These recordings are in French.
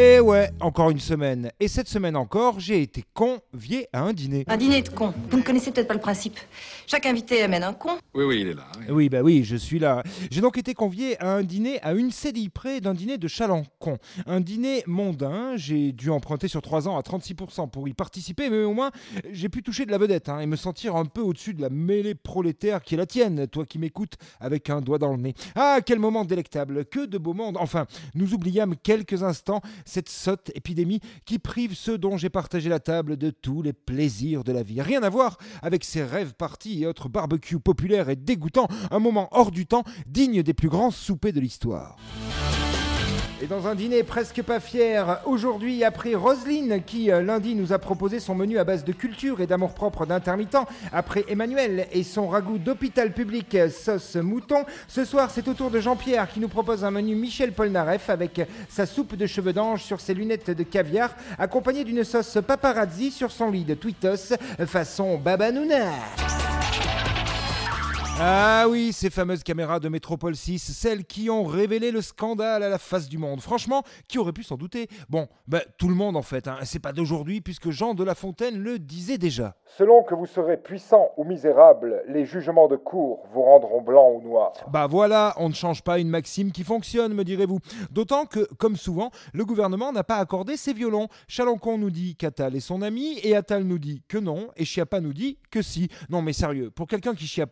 Et Eh ouais, encore une semaine. Et cette semaine encore, j'ai été convié à un dîner. Un dîner de cons. Vous ne connaissez peut-être pas le principe. Chaque invité amène un con. Oui, oui, il est là. oui. Oui, bah oui, je suis là. J'ai donc été convié à un dîner à une CDI près d'un dîner de Chalancon. Un dîner mondain. J'ai dû emprunter sur 3 ans à 36% pour y participer, mais au moins, j'ai pu toucher de la vedette hein, et me sentir un peu au-dessus de la mêlée prolétaire qui est la tienne, toi qui m'écoutes avec un doigt dans le nez. Ah, quel moment délectable, que de beau monde. Enfin, nous oubliâmes quelques instants cette sotte épidémie qui prive ceux dont j'ai partagé la table de tous les plaisirs de la vie. Rien à voir avec ces rêves partis et autres barbecues populaires et dégoûtants, un moment hors du temps, digne des plus grands soupers de l'histoire. Et dans un dîner presque pas fier, aujourd'hui après Roselyne qui euh, lundi nous a proposé son menu à base de culture et d'amour-propre d'intermittent, après Emmanuel et son ragoût d'hôpital public euh, sauce mouton, ce soir c'est au tour de Jean-Pierre qui nous propose un menu Michel Polnareff avec sa soupe de cheveux d'ange sur ses lunettes de caviar, accompagnée d'une sauce paparazzi sur son lit de Twitos euh, façon Babanouna. Ah oui, ces fameuses caméras de Métropole 6, celles qui ont révélé le scandale à la face du monde. Franchement, qui aurait pu s'en douter? Bon, bah, tout le monde en fait, hein. c'est pas d'aujourd'hui puisque Jean de La Fontaine le disait déjà. Selon que vous serez puissant ou misérable, les jugements de cour vous rendront blanc ou noir. Bah voilà, on ne change pas une maxime qui fonctionne, me direz-vous. D'autant que, comme souvent, le gouvernement n'a pas accordé ses violons. Chalancon nous dit qu'Attal est son ami, et Attal nous dit que non, et Chiappa nous dit que si. Non mais sérieux, pour quelqu'un qui chia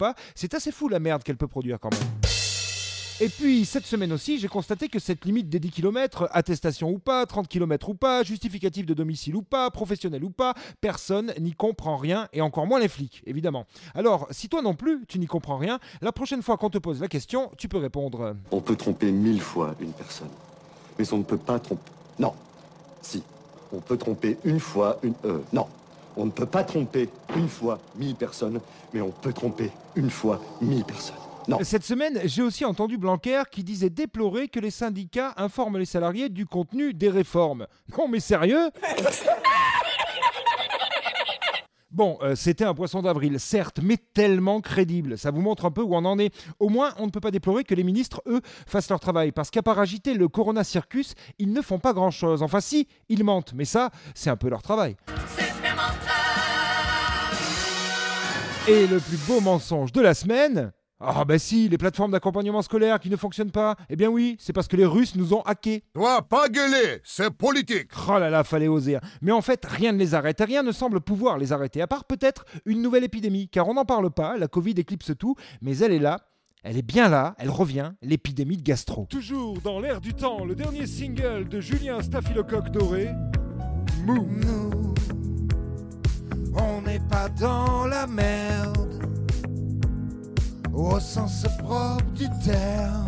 c'est fou la merde qu'elle peut produire quand même. Et puis, cette semaine aussi, j'ai constaté que cette limite des 10 km, attestation ou pas, 30 km ou pas, justificatif de domicile ou pas, professionnel ou pas, personne n'y comprend rien, et encore moins les flics, évidemment. Alors, si toi non plus, tu n'y comprends rien, la prochaine fois qu'on te pose la question, tu peux répondre... On peut tromper mille fois une personne, mais on ne peut pas tromper. Non. Si. On peut tromper une fois une. Euh, non. On ne peut pas tromper une fois mille personnes, mais on peut tromper une fois mille personnes. Non. Cette semaine, j'ai aussi entendu Blanquer qui disait déplorer que les syndicats informent les salariés du contenu des réformes. Non mais sérieux? Bon, euh, c'était un poisson d'avril, certes, mais tellement crédible. Ça vous montre un peu où on en est. Au moins, on ne peut pas déplorer que les ministres, eux, fassent leur travail. Parce qu'à part agiter le Corona Circus, ils ne font pas grand-chose. Enfin si, ils mentent, mais ça, c'est un peu leur travail. Et le plus beau mensonge de la semaine Ah bah si, les plateformes d'accompagnement scolaire qui ne fonctionnent pas. Eh bien oui, c'est parce que les Russes nous ont hackés. Toi, pas gueuler, c'est politique. Oh là là, fallait oser. hein. Mais en fait, rien ne les arrête et rien ne semble pouvoir les arrêter, à part peut-être une nouvelle épidémie, car on n'en parle pas, la Covid éclipse tout, mais elle est là. Elle est bien là, elle revient, l'épidémie de gastro. Toujours dans l'air du temps, le dernier single de Julien Staphylocoque Doré, Mou. Nous, on n'est pas dans la merde, au sens propre du terme.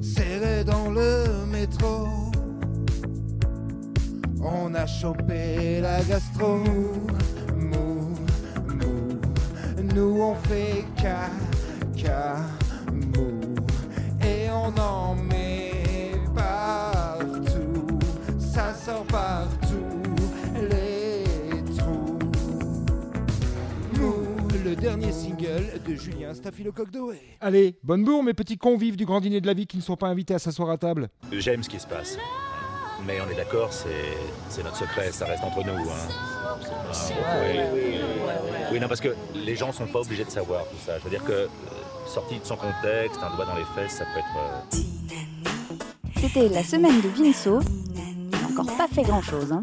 Serré dans le métro, on a chopé la gastro. Mou, mou, nous on fait caca, mou, et on en dernier single de Julien Staphylocoque Doré. Allez, bonne bourre mes petits convives du grand dîner de la vie qui ne sont pas invités à s'asseoir à table. J'aime ce qui se passe. Mais on est d'accord, c'est, c'est notre secret, ça reste entre nous. Hein. Ah, oui. oui, non, parce que les gens sont pas obligés de savoir tout ça. Je veux dire que, euh, sorti de son contexte, un doigt dans les fesses, ça peut être... euh, C'était la semaine de Vinceau. Il n'a encore pas fait grand-chose. Hein.